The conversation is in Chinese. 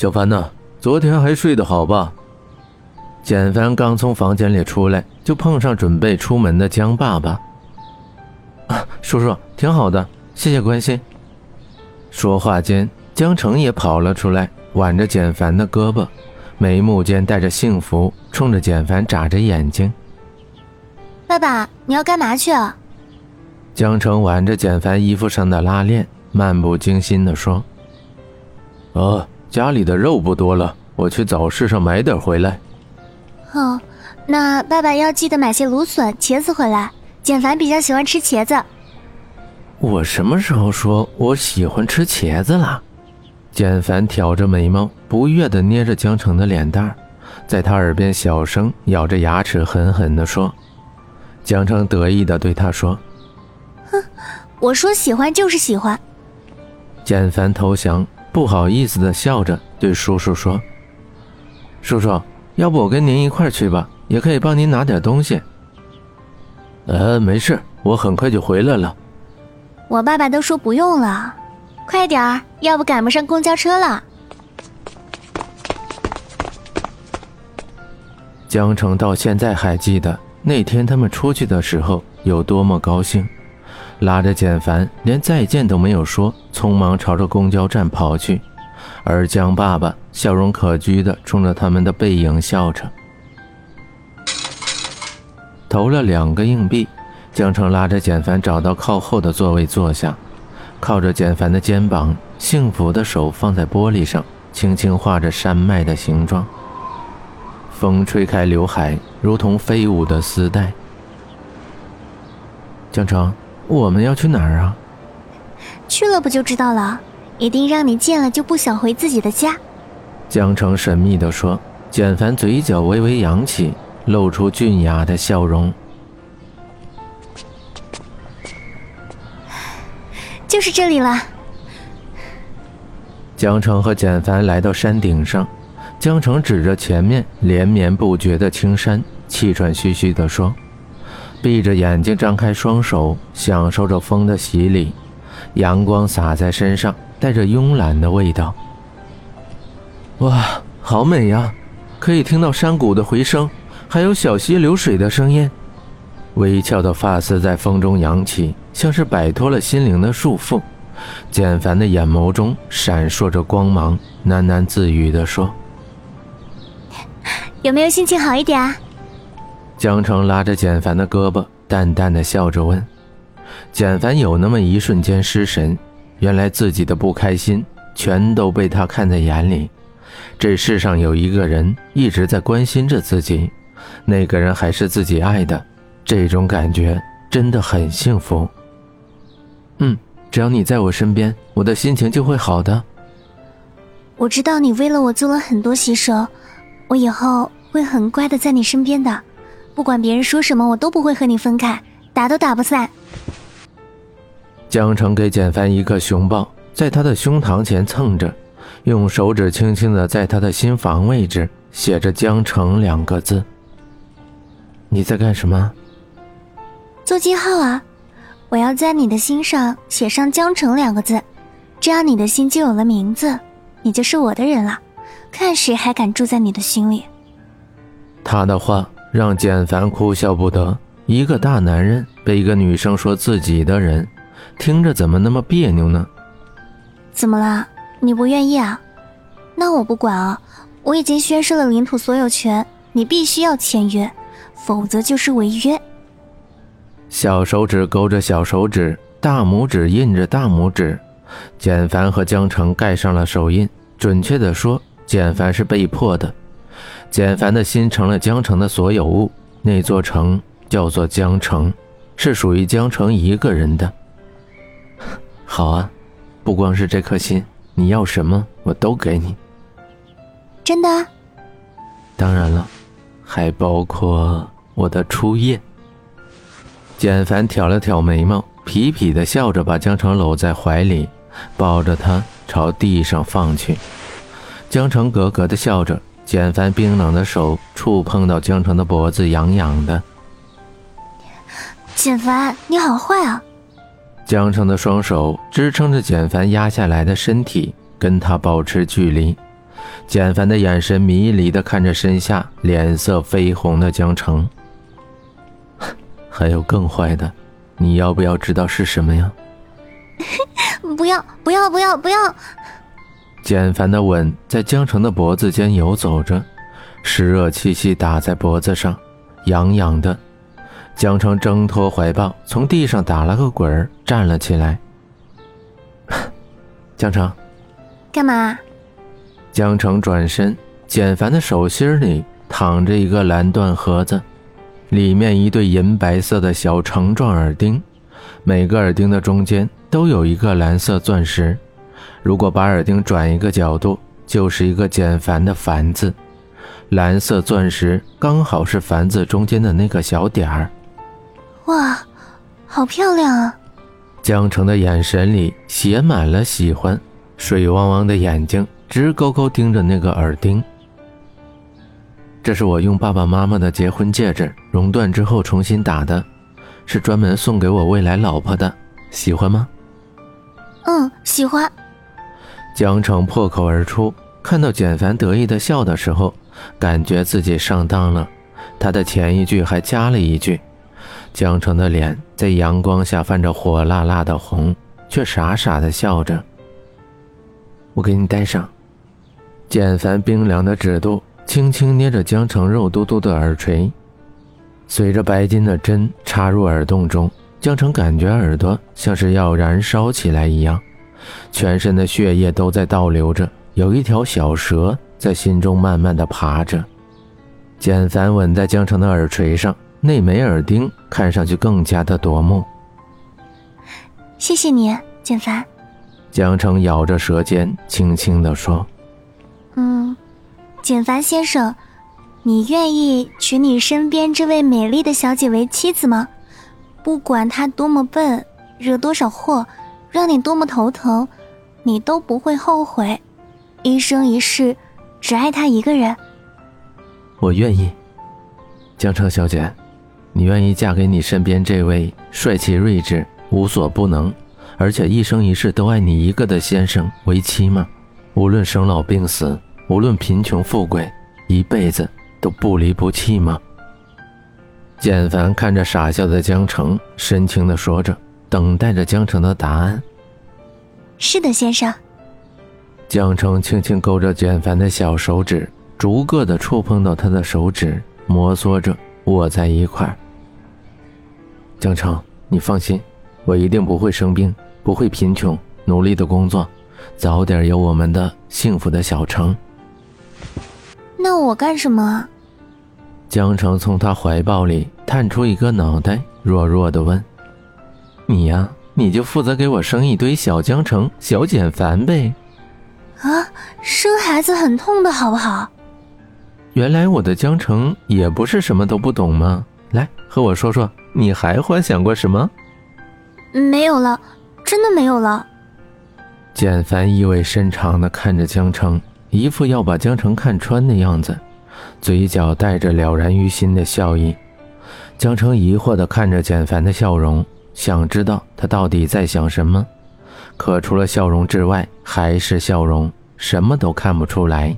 小凡呐，昨天还睡得好吧？简凡刚从房间里出来，就碰上准备出门的江爸爸。啊，叔叔，挺好的，谢谢关心。说话间，江城也跑了出来，挽着简凡的胳膊，眉目间带着幸福，冲着简凡眨着眼睛。爸爸，你要干嘛去啊？江城挽着简凡衣服上的拉链，漫不经心地说：“哦。”家里的肉不多了，我去早市上买点回来。哦，那爸爸要记得买些芦笋、茄子回来。简凡比较喜欢吃茄子。我什么时候说我喜欢吃茄子了？简凡挑着眉毛，不悦地捏着江澄的脸蛋，在他耳边小声咬着牙齿，狠狠地说。江澄得意地对他说：“哼，我说喜欢就是喜欢。”简凡投降。不好意思的笑着对叔叔说：“叔叔，要不我跟您一块去吧，也可以帮您拿点东西。”“呃，没事，我很快就回来了。”我爸爸都说不用了，快点儿，要不赶不上公交车了。江城到现在还记得那天他们出去的时候有多么高兴。拉着简凡，连再见都没有说，匆忙朝着公交站跑去。而江爸爸笑容可掬的冲着他们的背影笑着，投了两个硬币。江城拉着简凡找到靠后的座位坐下，靠着简凡的肩膀，幸福的手放在玻璃上，轻轻画着山脉的形状。风吹开刘海，如同飞舞的丝带。江城。我们要去哪儿啊？去了不就知道了，一定让你见了就不想回自己的家。江城神秘地说。简凡嘴角微微扬起，露出俊雅的笑容。就是这里了。江城和简凡来到山顶上，江城指着前面连绵不绝的青山，气喘吁吁地说。闭着眼睛，张开双手，享受着风的洗礼，阳光洒在身上，带着慵懒的味道。哇，好美呀！可以听到山谷的回声，还有小溪流水的声音。微翘的发丝在风中扬起，像是摆脱了心灵的束缚。简凡的眼眸中闪烁着光芒，喃喃自语地说：“有没有心情好一点啊？”江城拉着简凡的胳膊，淡淡的笑着问：“简凡有那么一瞬间失神，原来自己的不开心全都被他看在眼里。这世上有一个人一直在关心着自己，那个人还是自己爱的，这种感觉真的很幸福。嗯，只要你在我身边，我的心情就会好的。我知道你为了我做了很多牺牲，我以后会很乖的在你身边的。”不管别人说什么，我都不会和你分开，打都打不散。江城给简凡一个熊抱，在他的胸膛前蹭着，用手指轻轻的在他的心房位置写着“江城”两个字。你在干什么？做记号啊！我要在你的心上写上“江城”两个字，这样你的心就有了名字，你就是我的人了。看谁还敢住在你的心里。他的话。让简凡哭笑不得。一个大男人被一个女生说自己的人，听着怎么那么别扭呢？怎么了？你不愿意啊？那我不管啊！我已经宣誓了领土所有权，你必须要签约，否则就是违约。小手指勾着小手指，大拇指印着大拇指，简凡和江城盖上了手印。准确的说，简凡是被迫的。简凡的心成了江城的所有物，那座城叫做江城，是属于江城一个人的。好啊，不光是这颗心，你要什么我都给你。真的？当然了，还包括我的初夜。简凡挑了挑眉毛，痞痞的笑着，把江城搂在怀里，抱着他朝地上放去。江城咯咯的笑着。简凡冰冷的手触碰到江城的脖子，痒痒的。简凡，你好坏啊！江城的双手支撑着简凡压下来的身体，跟他保持距离，简凡的眼神迷离的看着身下脸色绯红的江城。还有更坏的，你要不要知道是什么呀？不要不要不要不要！简凡的吻在江城的脖子间游走着，湿热气息打在脖子上，痒痒的。江城挣脱怀抱，从地上打了个滚儿，站了起来。江城，干嘛？江城转身，简凡的手心里躺着一个蓝缎盒子，里面一对银白色的小橙状耳钉，每个耳钉的中间都有一个蓝色钻石。如果把耳钉转一个角度，就是一个简繁的“繁”字，蓝色钻石刚好是“繁”字中间的那个小点儿。哇，好漂亮啊！江城的眼神里写满了喜欢，水汪汪的眼睛。直勾勾盯着那个耳钉。这是我用爸爸妈妈的结婚戒指熔断之后重新打的，是专门送给我未来老婆的，喜欢吗？嗯，喜欢。江城破口而出，看到简凡得意的笑的时候，感觉自己上当了。他的前一句还加了一句。江城的脸在阳光下泛着火辣辣的红，却傻傻的笑着。我给你戴上。简凡冰凉的指肚轻轻捏着江城肉嘟嘟的耳垂，随着白金的针插入耳洞中，江城感觉耳朵像是要燃烧起来一样，全身的血液都在倒流着，有一条小蛇在心中慢慢的爬着。简凡吻在江城的耳垂上，那枚耳钉看上去更加的夺目。谢谢你，简凡。江城咬着舌尖，轻轻的说。嗯，简凡先生，你愿意娶你身边这位美丽的小姐为妻子吗？不管她多么笨，惹多少祸，让你多么头疼，你都不会后悔。一生一世，只爱他一个人。我愿意，江城小姐，你愿意嫁给你身边这位帅气睿智、无所不能，而且一生一世都爱你一个的先生为妻吗？无论生老病死，无论贫穷富贵，一辈子都不离不弃吗？简凡看着傻笑的江城，深情地说着，等待着江城的答案。是的，先生。江城轻轻勾着简凡的小手指，逐个的触碰到他的手指，摩挲着，握在一块。江城，你放心，我一定不会生病，不会贫穷，努力的工作。早点有我们的幸福的小城。那我干什么？江城从他怀抱里探出一个脑袋，弱弱的问：“你呀，你就负责给我生一堆小江城、小简凡呗。”啊，生孩子很痛的，好不好？原来我的江城也不是什么都不懂吗？来和我说说，你还幻想过什么？没有了，真的没有了。简凡意味深长地看着江城，一副要把江城看穿的样子，嘴角带着了然于心的笑意。江城疑惑地看着简凡的笑容，想知道他到底在想什么，可除了笑容之外，还是笑容，什么都看不出来。